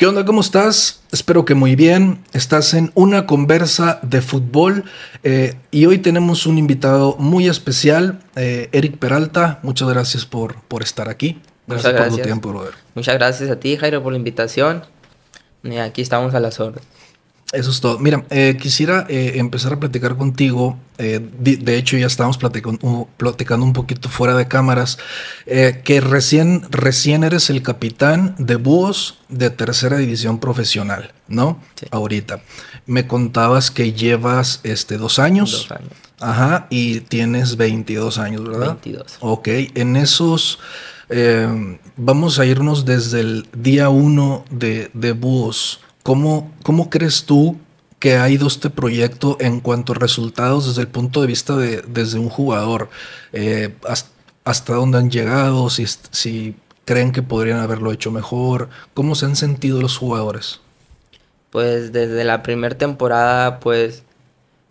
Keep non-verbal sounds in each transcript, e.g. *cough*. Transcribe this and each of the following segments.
¿Qué onda? ¿Cómo estás? Espero que muy bien. Estás en una conversa de fútbol eh, y hoy tenemos un invitado muy especial, eh, Eric Peralta. Muchas gracias por, por estar aquí. Gracias, por tu tiempo, brother. Muchas gracias a ti, Jairo, por la invitación. Y aquí estamos a las órdenes. Eso es todo. Mira, eh, quisiera eh, empezar a platicar contigo. Eh, de, hecho, ya estábamos platicando, platicando, un poquito fuera de cámaras. que recién, recién eres el capitán de búhos de tercera división profesional, ¿no? Sí. Ahorita. Me contabas que llevas este, dos años. Dos años. Ajá. Y tienes 22 años, ¿verdad? 22. Ok. En esos. vamos a irnos desde el día uno de, de búhos. ¿Cómo, ¿Cómo crees tú que ha ido este proyecto en cuanto a resultados desde el punto de vista de desde un jugador? Eh, hasta, dónde han llegado? Si, si creen que podrían haberlo hecho mejor. ¿Cómo se han sentido los jugadores? Pues desde la primera temporada, pues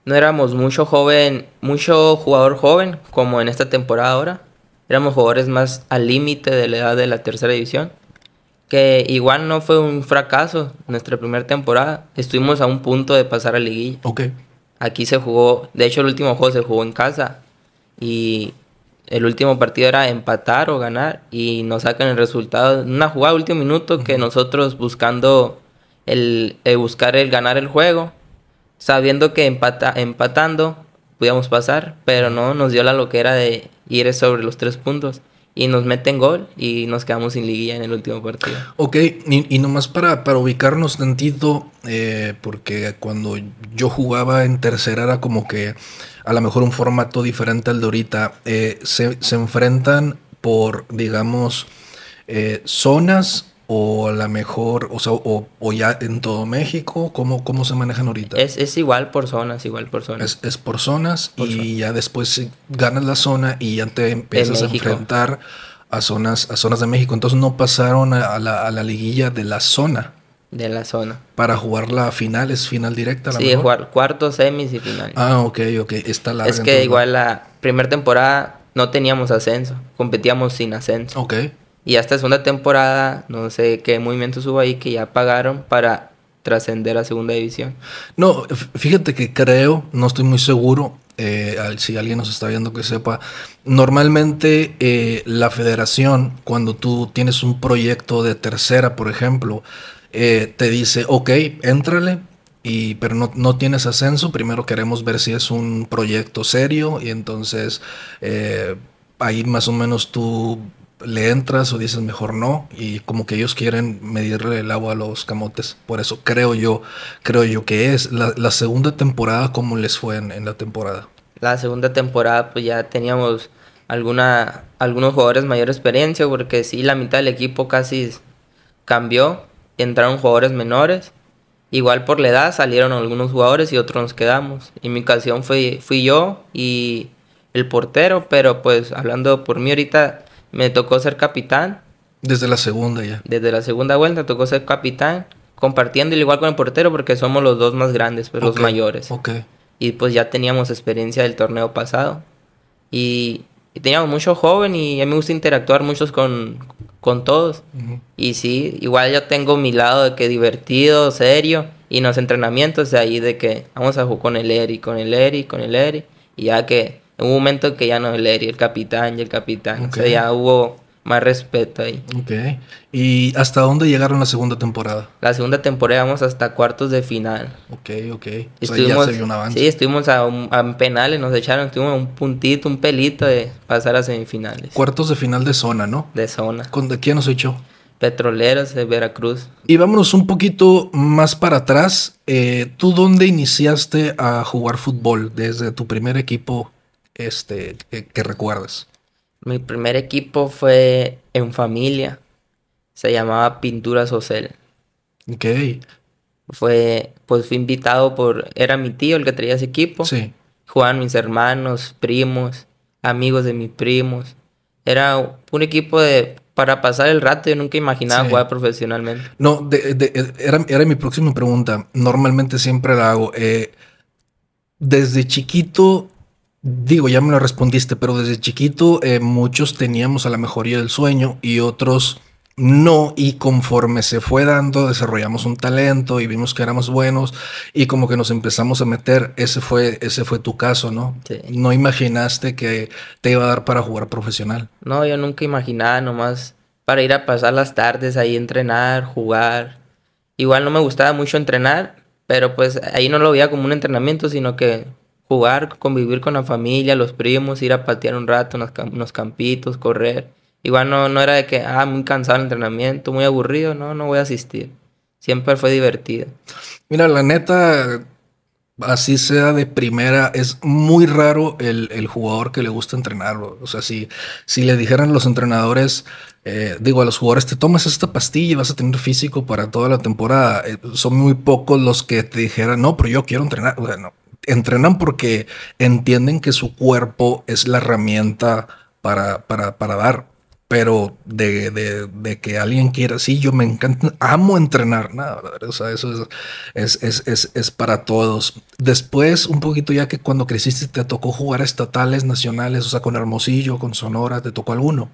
no éramos mucho joven, mucho jugador joven como en esta temporada ahora. Éramos jugadores más al límite de la edad de la tercera división que igual no fue un fracaso nuestra primera temporada. Estuvimos a un punto de pasar a liguilla. Ok. Aquí se jugó, de hecho el último juego se jugó en casa y el último partido era empatar o ganar y nos sacan el resultado. Una jugada último minuto que nosotros buscando el, buscar el ganar el juego, sabiendo que empata, empatando podíamos pasar, pero no nos dio la loquera de ir sobre los tres puntos y nos meten gol y nos quedamos sin liguilla en el último partido. Ok, y, nomás para, para ubicarnos tantito, eh, porque cuando yo jugaba en tercera era como que a lo mejor un formato diferente al de ahorita, eh, se, se, enfrentan por, digamos, eh, zonas o a lo mejor, o sea, o, ya en todo México, ¿cómo, cómo se manejan ahorita? Es, es igual por zonas, igual por zonas. Es, por zonas y ya después ganas la zona y ya te empiezas a enfrentar a zonas, a zonas de México. Entonces no pasaron a, la, a la liguilla de la zona. De la zona. Para jugar la final, es final directa. sí, jugar cuartos, semis y final. Ah, ok, ok. Está larga. Es que igual la primera temporada no teníamos ascenso, competíamos sin ascenso. Ok. Y hasta segunda temporada, no sé qué movimientos hubo ahí que ya pagaron para trascender a segunda división. No, fíjate que creo, no estoy muy seguro, eh, si alguien nos está viendo que sepa, normalmente eh, la federación, cuando tú tienes un proyecto de tercera, por ejemplo, eh, te dice, ok, éntrale, y, pero no, no, tienes ascenso, primero queremos ver si es un proyecto serio y entonces ahí más o menos tú le entras o dices mejor no y como que ellos quieren medirle el agua a los camotes. Por eso creo yo creo yo que es la, segunda temporada cómo les fue en, la temporada. La segunda temporada pues ya teníamos alguna algunos jugadores mayor experiencia porque sí la mitad del equipo casi cambió entraron jugadores menores. Igual por la edad salieron algunos jugadores y otros nos quedamos. Y mi ocasión fue fui yo y el portero pero pues hablando por mí ahorita me tocó ser capitán. Desde la segunda ya. Desde la segunda vuelta tocó ser capitán, compartiendo igual con el portero porque somos los dos más grandes, pues los mayores. Ok. Y pues ya teníamos experiencia del torneo pasado. Y, teníamos mucho joven y a mí me gusta interactuar muchos con, con todos. Y sí, igual yo tengo mi lado de que divertido, serio. Y en los entrenamientos de ahí de que vamos a jugar con el Eri, con el Eri, con el Eri. Y ya que en un momento que ya no el Eri, el capitán y el capitán. O sea, ya hubo más respeto ahí. Ok. ¿Y hasta dónde llegaron la segunda temporada? La segunda temporada vamos hasta cuartos de final. Ok, ok. Estuvimos, o sea, ya un avance. Sí, estuvimos a, a, penales, nos echaron, estuvimos a un puntito, un pelito de pasar a semifinales. Cuartos de final de zona, ¿no? De zona. ¿Con de quién nos echó? Petroleros de Veracruz. Y vámonos un poquito más para atrás. Eh, ¿Tú dónde iniciaste a jugar fútbol? ¿Desde tu primer equipo este, que, recuerdas? Mi primer equipo fue en familia. Se llamaba Pintura Social. Ok. Fue, pues fui invitado por, era mi tío el que traía ese equipo. Sí. Jugaban mis hermanos, primos, amigos de mis primos. Era un equipo de, para pasar el rato. Yo nunca imaginaba jugar profesionalmente. No, de, era, era, mi próxima pregunta. Normalmente siempre la hago. Eh, desde chiquito Digo, ya me lo respondiste, pero desde chiquito eh, muchos teníamos a la mejoría del sueño y otros no, y conforme se fue dando, desarrollamos un talento y vimos que éramos buenos y como que nos empezamos a meter, ese fue, ese fue tu caso, ¿no? Sí. No imaginaste que te iba a dar para jugar profesional. No, yo nunca imaginaba nomás para ir a pasar las tardes ahí, entrenar, jugar. Igual no me gustaba mucho entrenar, pero pues ahí no lo veía como un entrenamiento, sino que jugar, convivir con la familia, los primos, ir a patear un rato, unos, unos campitos, correr. Igual no, no era de que, ah, muy cansado el entrenamiento, muy aburrido, no, no voy a asistir. Siempre fue divertido. Mira, la neta, así sea de primera, es muy raro el, el jugador que le gusta entrenarlo. O sea, si, si le dijeran los entrenadores, eh, digo, a los jugadores, te tomas esta pastilla y vas a tener físico para toda la temporada, eh, son muy pocos los que te dijeran, no, pero yo quiero entrenar. O sea, no. Entrenan porque entienden que su cuerpo es la herramienta para, para, para dar. Pero de, de, de que alguien quiera, sí, yo me encanta, amo entrenar, nada, o sea, eso es, es, es, es, es para todos. Después, un poquito ya que cuando creciste te tocó jugar estatales, nacionales, o sea, con Hermosillo, con Sonora, ¿te tocó alguno?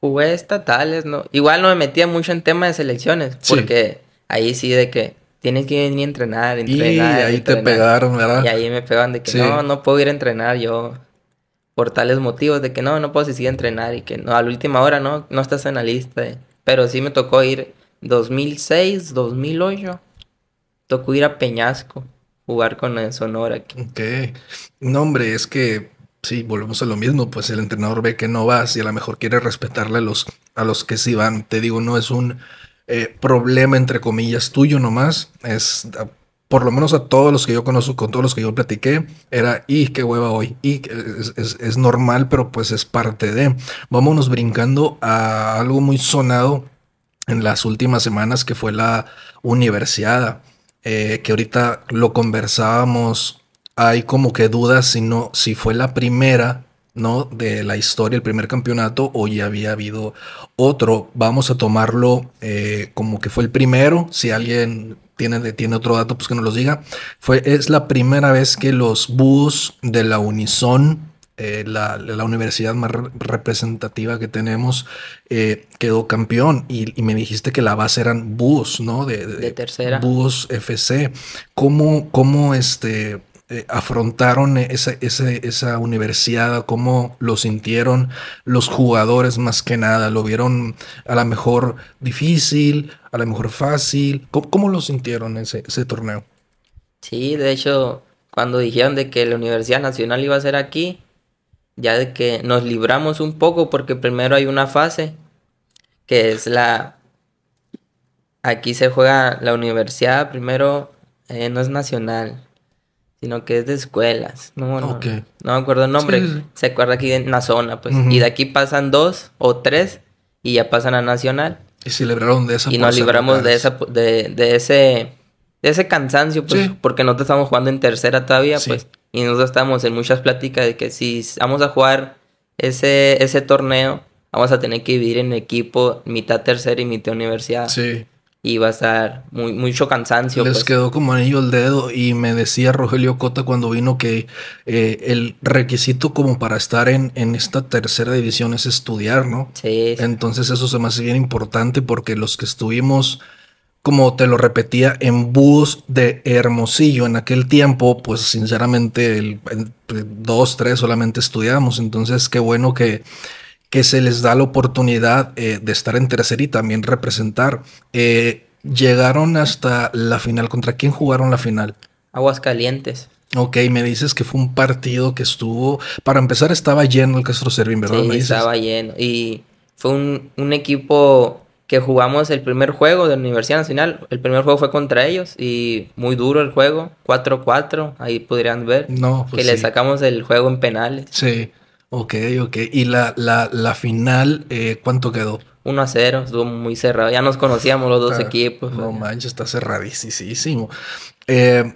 Jugué estatales, ¿no? Igual no me metía mucho en tema de selecciones, Sí. porque ahí sí de que tienes que venir a entrenar, entrenar. y ahí te pegaron, ¿verdad? Y ahí me pegaban de que Sí. no, no puedo ir a entrenar yo por tales motivos de que no, no puedo asistir a entrenar y que no, a la última hora no, no estás en la lista. Pero sí me tocó ir 2006, 2008, tocó ir a Peñasco, jugar con el Sonora aquí. Ok. No, hombre, es que sí, volvemos a lo mismo, pues el entrenador ve que no vas y a lo mejor quiere respetarle a los, a los que sí van. Te digo, no es un eh, problema entre comillas tuyo nomás, es por lo menos a todos los que yo conozco, con todos los que yo platiqué, era, y qué hueva hoy, y es- es normal, pero pues es parte de. Vámonos brincando a algo muy sonado en las últimas semanas que fue la universidad, eh, que ahorita lo conversábamos, hay como que dudas si no, si fue la primera, ¿no? De la historia, el primer campeonato, o ya había habido otro. Vamos a tomarlo eh, como que fue el primero. Si alguien tiene, tiene otro dato, pues que nos los diga. Fue, es la primera vez que los búhos de la Unison eh, la, la universidad más re- representativa que tenemos, eh, quedó campeón. Y, y me dijiste que la base eran Búhos, ¿no? De, De tercera. Búhos FC. ¿Cómo, cómo este, eh, afrontaron esa, ese- esa universidad? ¿Cómo lo sintieron los jugadores más que nada? ¿Lo vieron a lo mejor difícil, a lo mejor fácil? ¿Cómo, cómo lo sintieron ese, ese torneo? Sí, de hecho, cuando dijeron de que la Universidad Nacional iba a ser aquí, ya de que nos libramos un poco porque primero hay una fase que es la... Aquí se juega la universidad, primero eh, no es nacional, sino que es de escuelas. No, no, Ok. no me acuerdo el nombre. Sí, sí, sí. Se acuerda aquí en la zona, pues. Y de aquí pasan dos o tres y ya pasan a nacional. Y se libraron de esa Y nos libramos de, esa, de, de ese de ese cansancio, pues, Sí. porque nosotros estamos jugando en tercera todavía, pues, y nosotros estamos en muchas pláticas de que si vamos a jugar ese, ese torneo, vamos a tener que dividir en equipo mitad tercera y mitad universidad. Sí. Y va a estar muy, mucho cansancio, Les pues. quedó como anillo el dedo y me decía Rogelio Cota cuando vino que eh, el requisito como para estar en, en esta tercera división es estudiar, ¿no? Sí, sí. Entonces eso se me hace bien importante porque los que estuvimos, como te lo repetía, en bus de Hermosillo en aquel tiempo, pues sinceramente el, el- dos, tres solamente estudiamos. Entonces qué bueno que, que se les da la oportunidad eh, de estar en tercera y también representar. Eh, llegaron hasta la final. ¿Contra quién jugaron la final? Aguas calientes. Ok, me dices que fue un partido que estuvo. Para empezar, estaba lleno el Castro Servín, ¿verdad? Sí, me dices. estaba lleno. Y fue un, un equipo que jugamos el primer juego de la Universidad Nacional. El primer juego fue contra ellos y muy duro el juego. 4-4, ahí podrían ver. No, pues que le sí. sacamos el juego en penales. Sí, ok, ok. Y la, la, la final, eh, ¿cuánto quedó? 1 a 0, estuvo muy cerrado. Ya nos conocíamos los dos equipos. No manches, está cerradísimo. Eh,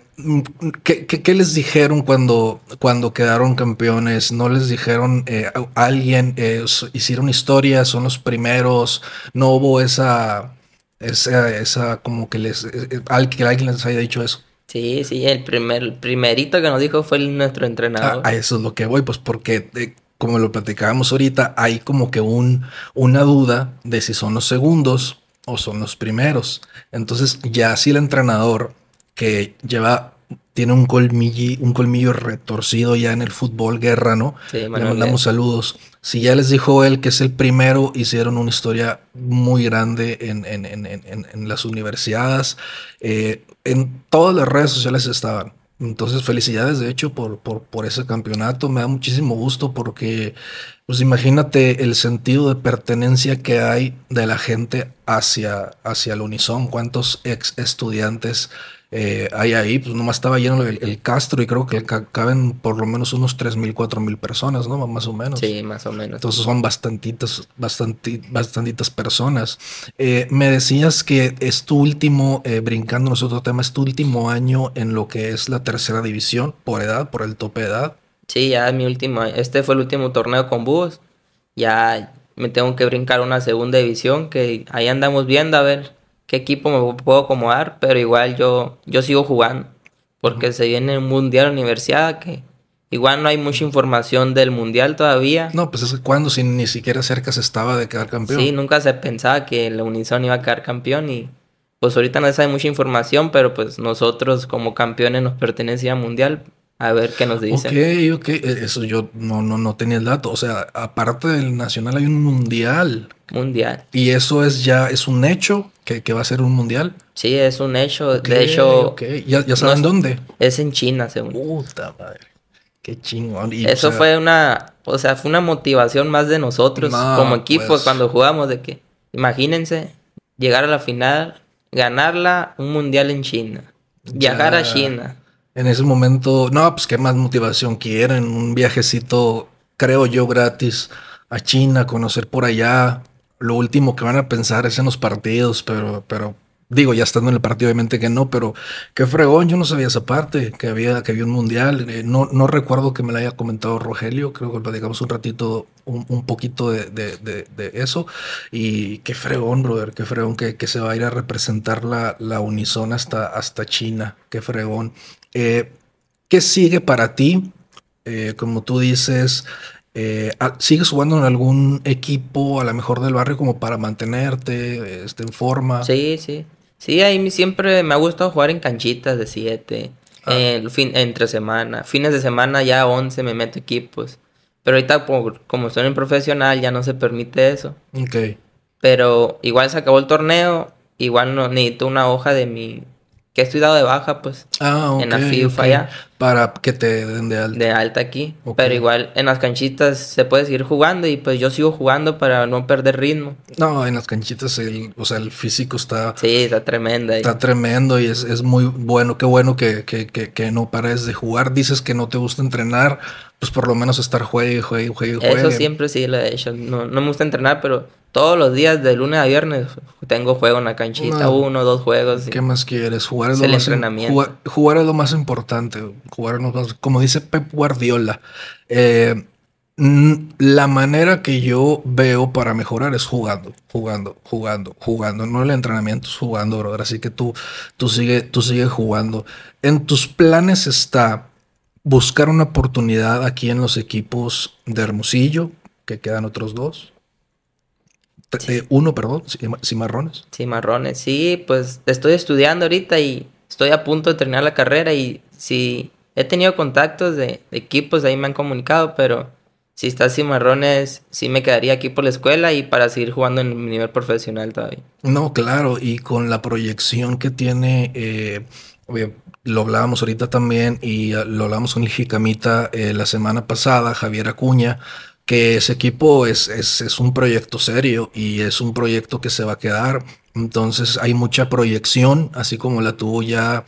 ¿qué, qué, qué les dijeron cuando, cuando quedaron campeones? ¿No les dijeron eh, a alguien, eh, hicieron historia, son los primeros? ¿No hubo esa, esa, esa como que les, eh, que alguien les haya dicho eso? Sí, sí, el primer primerito que nos dijo fue nuestro entrenador. a eso es lo que voy, pues porque eh, como lo platicábamos ahorita, hay como que un, una duda de si son los segundos o son los primeros. Entonces, ya si el entrenador que lleva, tiene un colmillo, un colmillo retorcido ya en el fútbol guerra, ¿no? Le mandamos saludos. Si ya les dijo él que es el primero, hicieron una historia muy grande en, en, en, en las universidades. Eh, en todas las redes sociales estaban. Entonces, felicidades de hecho por, por, por, ese campeonato. Me da muchísimo gusto porque, pues imagínate el sentido de pertenencia que hay de la gente hacia, hacia el Unison. ¿Cuántos ex estudiantes eh, hay ahí, pues nomás estaba lleno el, Castro y creo que caben por lo menos unos 3.000, 4.000 personas, ¿no? Más o menos. Sí, más o menos. Entonces son bastantitas, bastantitas personas. Eh, me decías que es tu último, eh, brincándonos otro tema, es tu último año en lo que es la tercera división, por edad, por el tope de edad. Sí, ya es mi último, este fue el último torneo con búhos. Ya me tengo que brincar una segunda división que ahí andamos viendo a ver qué equipo me puedo acomodar, pero igual yo, yo sigo jugando, porque se viene un mundial universidad que igual no hay mucha información del mundial todavía. No, pues es que cuando si ni siquiera cerca se estaba de quedar campeón. Sí, nunca se pensaba que la Unison iba a quedar campeón y pues ahorita no se sabe mucha información, pero pues nosotros como campeones nos pertenecía al mundial, a ver qué nos dicen. Ok, ok. E, eso yo no, no, no tenía el dato. O sea, aparte del nacional hay un mundial. Mundial. Y eso es ya, es un hecho que, va a ser un mundial. Sí, es un hecho. de hecho. ¿Ya, ya saben dónde? Es en China, según. Puta madre. Qué chingón. eso fue una. O sea, fue una motivación más de nosotros como equipo pues. cuando jugamos. De que, imagínense, llegar a la final, ganarla, un mundial en China. Viajar a China en ese momento, no, pues qué más motivación quieren, un viajecito, creo yo, gratis a China, conocer por allá. Lo último que van a pensar es en los partidos, pero, pero digo, ya estando en el partido, obviamente que no, pero qué fregón, yo no sabía esa parte, que había, que había un mundial. Eh, no, no recuerdo que me lo haya comentado Rogelio, creo que platicamos un ratito, un, poquito de, de, eso. Y qué fregón, brother, qué fregón que, que, se va a ir a representar la, la Unison hasta, hasta China, qué fregón. Eh, ¿Qué sigue para ti? Eh, como tú dices, eh, ah, ¿sigues jugando en algún equipo, a lo mejor del barrio, como para mantenerte este, en forma? Sí, sí. Sí, a mí siempre me ha gustado jugar en canchitas de 7, ah. entre semana. Fines de semana ya 11 me meto equipos. Pero ahorita, como, estoy en profesional, ya no se permite eso. Ok. Pero igual se acabó el torneo, igual no necesito una hoja de mi que estoy dado de baja, pues. Ah, En la FIFA allá. Para que te den de alta. De alta aquí. Pero igual en las canchitas se puede seguir jugando y pues yo sigo jugando para no perder ritmo. No, en las canchitas, el, o sea, el físico está... Sí, está tremendo. Está tremendo y es, es muy bueno. Qué bueno que, que, que, que, no pares de jugar. Dices que no te gusta entrenar, pues por lo menos estar juegue, juegue, juegue, juegue. Eso siempre sí lo he hecho. No, no me gusta entrenar, pero todos los días de lunes a viernes tengo juego en la canchita, uno, dos juegos. ¿Qué más quieres? Jugar es, lo más jugar, es lo más importante. Jugar como dice Pep Guardiola. Eh, la manera que yo veo para mejorar es jugando, jugando, jugando, jugando. No el entrenamiento, es jugando, brother. Así que tú, tú sigue, tú sigue jugando. En tus planes está buscar una oportunidad aquí en los equipos de Hermosillo, que quedan otros dos. Eh, uno, perdón, cimarrones. Cimarrones, sí, pues estoy estudiando ahorita y estoy a punto de terminar la carrera y sí, he tenido contactos de, equipos, ahí me han comunicado, pero si está cimarrones, sí me quedaría aquí por la escuela y para seguir jugando en mi nivel profesional todavía. No, claro, y con la proyección que tiene, eh, lo hablábamos ahorita también y lo hablamos con el Jicamita eh, la semana pasada, Javier Acuña que ese equipo es, es, un proyecto serio y es un proyecto que se va a quedar. Entonces hay mucha proyección, así como la tuvo ya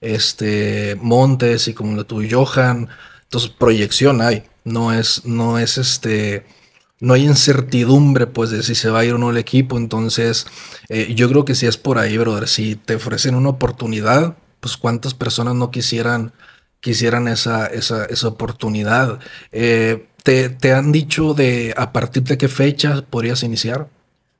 este, Montes y como la tuvo Johan. Entonces proyección hay, no es, no es este, no hay incertidumbre pues de si se va a ir o no el equipo. Entonces eh, yo creo que si es por ahí, brother, si te ofrecen una oportunidad, pues cuántas personas no quisieran, quisieran esa, esa, esa oportunidad. Eh, ¿Te, han dicho de a partir de qué fecha podrías iniciar?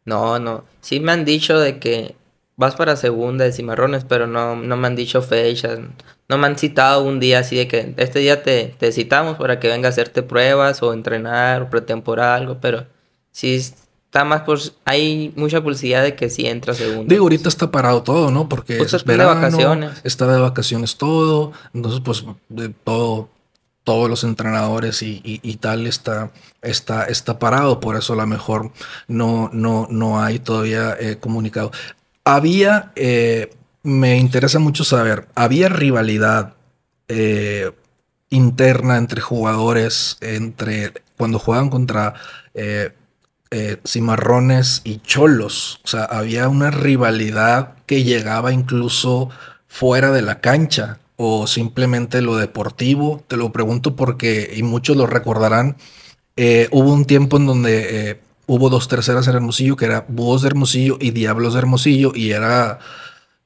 No, no. Sí me han dicho de que vas para segunda de Cimarrones, pero no, no me han dicho fechas, no me han citado un día así de que este día te, te citamos para que venga a hacerte pruebas o entrenar o pretemporada, algo, pero sí está más por... Hay mucha publicidad de que sí entra segunda. Digo, ahorita está parado todo, ¿no? Porque Pues es está de verano, vacaciones. está de vacaciones todo, entonces pues de todo, todos los entrenadores y, tal está, está, está parado, por eso a lo mejor no, no, no hay todavía eh, comunicado. Había, eh, me interesa mucho saber, había rivalidad eh, interna entre jugadores, entre cuando juegan contra cimarrones y cholos. O sea, había una rivalidad que llegaba incluso fuera de la cancha o simplemente lo deportivo. Te lo pregunto porque, y muchos lo recordarán, eh, hubo un tiempo en donde eh, hubo dos terceras en Hermosillo, que era Búhos de Hermosillo y Diablos de Hermosillo, y era,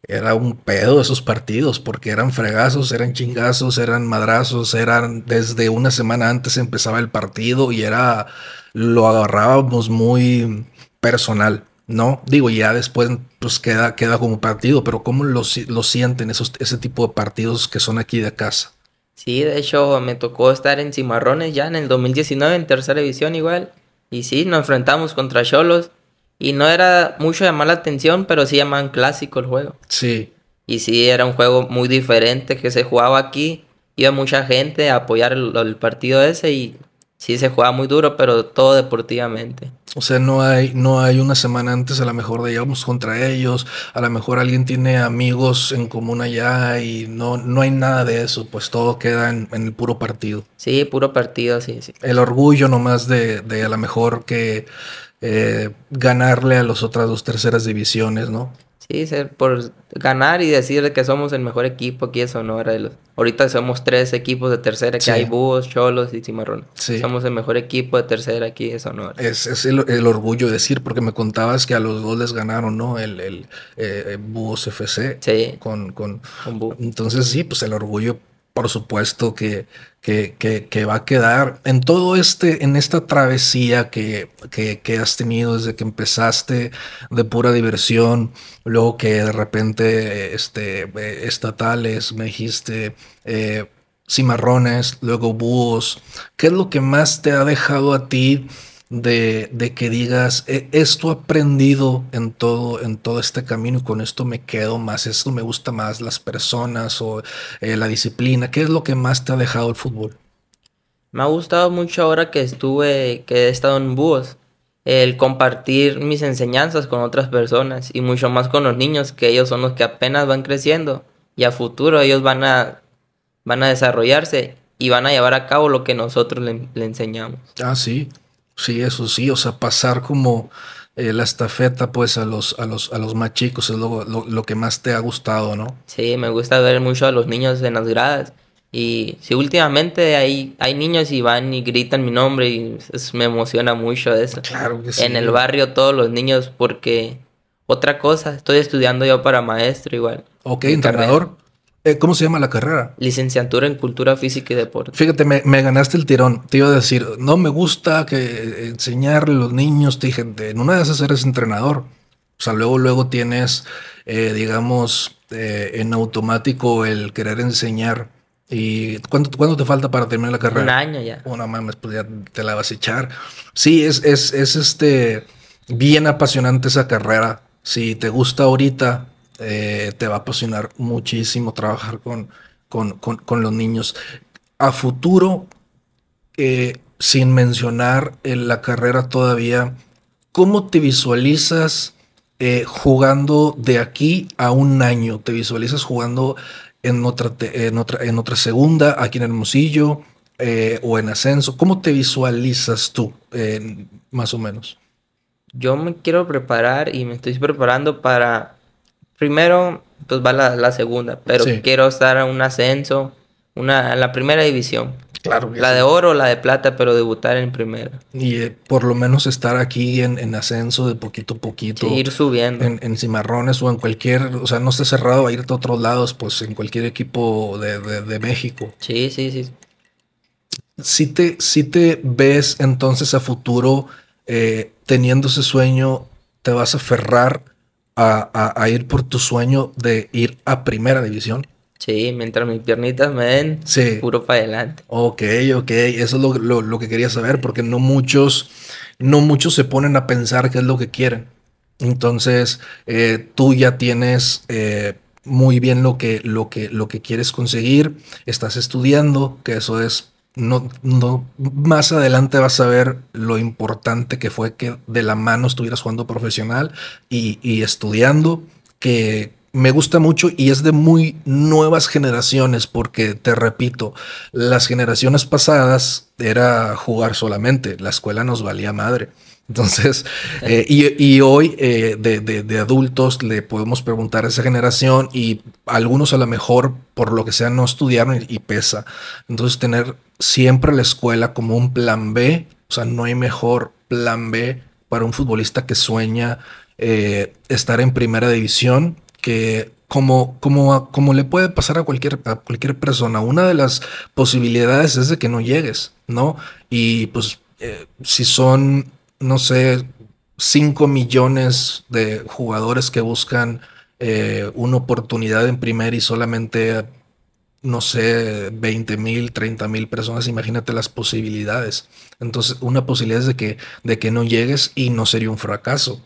era un pedo esos partidos, porque eran fregazos, eran chingazos, eran madrazos, eran desde una semana antes empezaba el partido y era, lo agarrábamos muy personal. No, digo, ya después pues queda, queda como partido, pero ¿cómo lo, lo sienten esos, ese tipo de partidos que son aquí de casa? Sí, de hecho me tocó estar en Cimarrones ya en el 2019 en tercera división igual. Y sí, nos enfrentamos contra Cholos. Y no era mucho llamar la atención, pero sí llamaban clásico el juego. Sí, Y sí, era un juego muy diferente que se jugaba aquí. Iba mucha gente a apoyar el, el partido ese y sí se jugaba muy duro, pero todo deportivamente. O sea, no hay, no hay una semana antes a lo mejor de íbamos contra ellos, a lo mejor alguien tiene amigos en común allá y no, no hay nada de eso, pues todo queda en, en el puro partido. Sí, puro partido, sí, sí. El orgullo nomás de, de a lo mejor que eh, ganarle a las otras dos terceras divisiones, ¿no? Sí, ser por ganar y decir que somos el mejor equipo aquí de Sonora. de los- Ahorita somos tres equipos de tercera, que Sí. hay Búhos, Cholos y Cimarrón. Sí. Somos el mejor equipo de tercera aquí de Sonora. Es, es el, el orgullo decir, porque me contabas que a los dos les ganaron, ¿no? El, el eh, Búhos FC Sí, con, con, con Búhos. Entonces sí, pues el orgullo, por supuesto, que, que, va a quedar en todo este, en esta travesía que, que, que has tenido desde que empezaste de pura diversión, luego que de repente este, eh, estatales, me dijiste, eh, cimarrones, luego búhos. ¿Qué es lo que más te ha dejado a ti de, de que digas, "E- esto aprendido en todo, en todo este camino y con esto me quedo más, esto me gusta más, las personas o eh, la disciplina? ¿Qué es lo que más te ha dejado el fútbol? Me ha gustado mucho ahora que estuve, que he estado en Búhos, el compartir mis enseñanzas con otras personas y mucho más con los niños, que ellos son los que apenas van creciendo y a futuro ellos van a, van a desarrollarse y van a llevar a cabo lo que nosotros le, le enseñamos. Ah, sí, sí, eso sí, o sea, pasar como eh, la estafeta pues a los, a los, a los más chicos es lo, lo- lo que más te ha gustado, ¿no? Sí, me gusta ver mucho a los niños en las gradas. Y sí, últimamente hay, hay niños y van y gritan mi nombre y es- me emociona mucho eso. Claro que sí. En el barrio todos los niños porque otra cosa, estoy estudiando yo para maestro igual. Ok, entrenador. Eh, ¿Cómo se llama la carrera? Licenciatura en Cultura Física y Deporte. Fíjate, me, me ganaste el tirón. Te iba a decir, no me gusta que enseñarle a los niños. Te dije, en una de esas eres entrenador. O sea, luego, luego tienes, eh, digamos, eh, en automático el querer enseñar. ¿Y cuánto, cuánto te falta para terminar la carrera? Un año ya. Oh, no mames, pues ya te la vas a echar. Sí, es, es, es este bien apasionante esa carrera. Si te gusta ahorita, eh, te va a apasionar muchísimo trabajar con, con, con, los niños. A futuro, eh, sin mencionar en la carrera todavía, ¿cómo te visualizas eh, jugando de aquí a un año? ¿Te visualizas jugando en otra, en otra, en otra segunda, aquí en Hermosillo, eh, o en ascenso? ¿Cómo te visualizas tú, eh, más o menos? Yo me quiero preparar y me estoy preparando para, primero, pues va la, la segunda, pero Sí. quiero estar en un ascenso, una, en la primera división. Claro La sí. de oro, la de plata, pero debutar en primera. Y eh, por lo menos estar aquí en, en ascenso de poquito a poquito. Sí, ir subiendo. en, en cimarrones o en cualquier, o sea, no esté cerrado a irte a otros lados, pues en cualquier equipo de, de- de México. Sí, sí, sí. Si te, si te ves entonces a futuro eh, teniendo ese sueño, te vas a aferrar a, ir por tu sueño de ir a primera división? Sí, mientras mis piernitas me den, puro para adelante. Ok, ok, eso es lo, que quería saber, porque no muchos, no muchos se ponen a pensar qué es lo que quieren. Entonces, eh, tú ya tienes eh, muy bien lo que, lo, que, lo que quieres conseguir, estás estudiando, que eso es no, no, más adelante vas a ver lo importante que fue que de la mano estuvieras jugando profesional y, y, estudiando, que me gusta mucho y es de muy nuevas generaciones, porque te repito, las generaciones pasadas era jugar solamente, la escuela nos valía madre. Entonces, *laughs* eh, y, hoy eh, de, adultos le podemos preguntar a esa generación y algunos a lo mejor por lo que sea no estudiaron y, pesa. Entonces, tener siempre la escuela como un plan B, o sea, no hay mejor plan B para un futbolista que sueña eh, estar en primera división que como, como, como le puede pasar a cualquier, a cualquier persona. Una de las posibilidades es de que no llegues, ¿no? Y pues si son no sé, 5 millones de jugadores que buscan eh, una oportunidad en primer y solamente, no sé, 20 mil, 30 mil personas, imagínate las posibilidades. Entonces, una posibilidad es de que, de que no llegues y no sería un fracaso.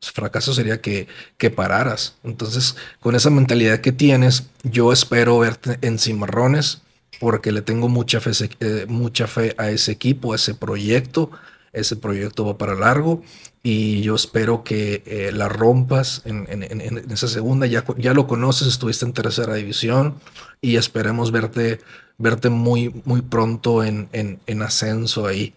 Fracaso sería que, que pararas. Entonces, con esa mentalidad que tienes, yo espero verte en Cimarrones porque le tengo mucha fe, eh, mucha fe a ese equipo, a ese proyecto ese proyecto va para largo y yo espero que eh, la rompas en, esa segunda. Ya, ya lo conoces, estuviste en tercera división y esperemos verte, verte muy, muy pronto en, ascenso ahí.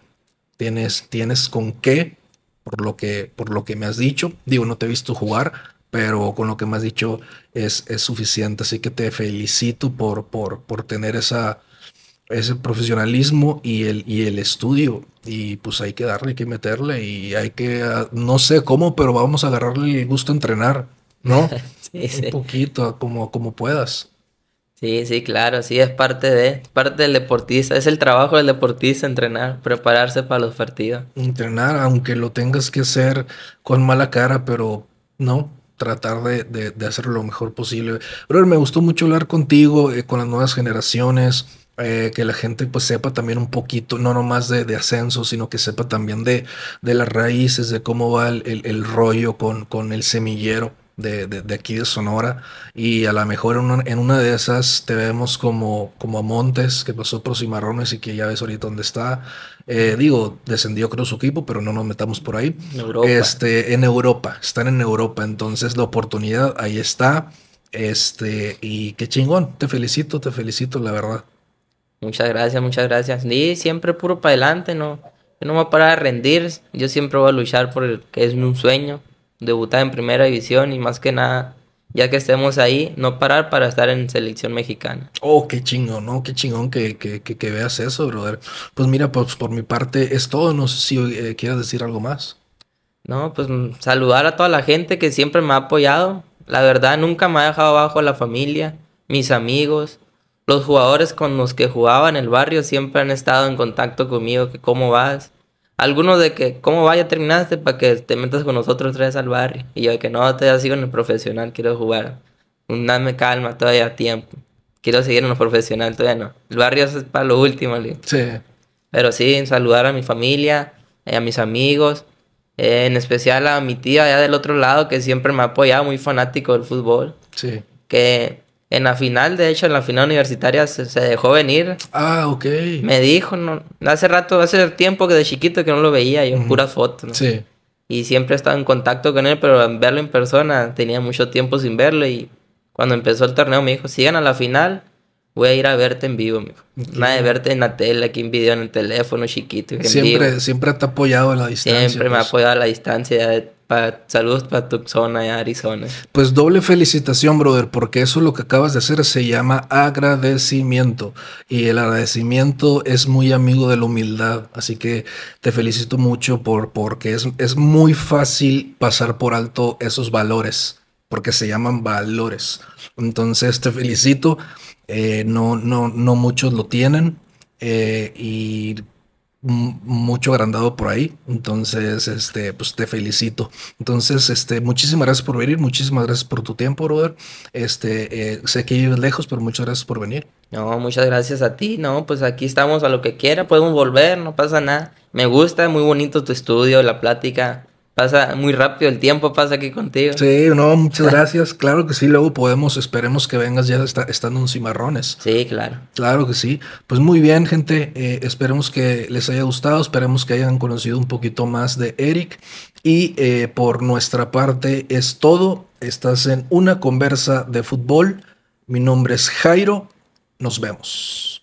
Tienes, tienes con qué, por lo, que, por lo que me has dicho. Digo, no te he visto jugar, pero con lo que me has dicho es, es suficiente. Así que te felicito por, por, por tener esa, ese profesionalismo y el, y el estudio. Y pues hay que darle, hay que meterle y hay que, ah, no sé cómo, pero vamos a agarrarle el gusto a entrenar, ¿no? *laughs* sí, Un poquito, como, como puedas. Sí, sí, claro, sí, es parte de, parte del deportista, es el trabajo del deportista entrenar, prepararse para los partidos. Entrenar, aunque lo tengas que hacer con mala cara, pero no, tratar de, de, de hacerlo lo mejor posible. Pero me gustó mucho hablar contigo, eh, con las nuevas generaciones. Eh, que la gente pues sepa también un poquito, no nomás de, de ascenso, sino que sepa también de, de, las raíces, de cómo va el, el, rollo con, con, el semillero de, de, aquí de Sonora. Y a lo mejor en una, en una, de esas te vemos como, como a Montes, que pasó por Cimarrones y que ya ves ahorita dónde está. Eh, digo, descendió creo su equipo, pero no nos metamos por ahí. Europa. Este, en Europa, están en Europa, entonces la oportunidad ahí está. Este, y qué chingón, te felicito, te felicito, la verdad. Muchas gracias, muchas gracias. Y siempre puro para adelante, no, yo no me voy a parar a rendir. Yo siempre voy a luchar por el que es un sueño, debutar en primera división y más que nada, ya que estemos ahí, no parar para estar en selección mexicana. Oh, qué chingón, ¿no? Qué chingón que, que, que, veas eso, brother. Pues mira, pues por mi parte es todo. No sé si eh, quieres decir algo más. No, pues saludar a toda la gente que siempre me ha apoyado. La verdad, nunca me ha dejado abajo la familia, mis amigos los jugadores con los que jugaba en el barrio siempre han estado en contacto conmigo, que cómo vas. Algunos de que, ¿cómo vaya terminaste para que te metas con nosotros tres al barrio? Y yo de que no, te sigo en el profesional, quiero jugar. Dame calma, todavía tiempo. Quiero seguir en lo profesional, todavía no. El barrio es para lo último, Sí. Pero sí, saludar a mi familia, eh, a mis amigos, eh, en especial a mi tía allá del otro lado que siempre me ha apoyado, muy fanático del fútbol. Sí. Que en la final, de hecho, en la final universitaria se, dejó venir. Ah, ok. Me dijo, no, hace rato, hace tiempo que de chiquito que no lo veía, yo en puras fotos. Sí. Y siempre he estado en contacto con él, pero verlo en persona tenía mucho tiempo sin verlo. Y cuando empezó el torneo me dijo, sigan a la final, voy a ir a verte en vivo, mijo. Nada de verte en la tele, aquí en video, en el teléfono chiquito. siempre, siempre te ha apoyado a la distancia. Siempre me ha pues. apoyado a la distancia. Saludos para Tucson, Arizona. Pues doble felicitación, brother, porque eso lo que acabas de hacer se llama agradecimiento. Y el agradecimiento es muy amigo de la humildad. Así que te felicito mucho por, porque es, es muy fácil pasar por alto esos valores, porque se llaman valores. Entonces te felicito. Eh, no, no, no muchos lo tienen. Eh, y mucho agrandado por ahí. Entonces, este, pues te felicito. Entonces, este, muchísimas gracias por venir, muchísimas gracias por tu tiempo, brother. Este, eh, sé que vives lejos, pero muchas gracias por venir. No, muchas gracias a ti, no, pues aquí estamos a lo que quiera, podemos volver, no pasa nada. Me gusta, muy bonito tu estudio, la plática. Pasa muy rápido el tiempo, pasa aquí contigo. Sí, no, muchas gracias. Claro que sí, luego podemos, esperemos que vengas ya estando en Cimarrones. Sí, claro. Claro que sí. Pues muy bien, gente. Eh, esperemos que les haya gustado, esperemos que hayan conocido un poquito más de Eric. Y eh, por nuestra parte es todo. Estás en una conversa de fútbol. Mi nombre es Jairo. Nos vemos.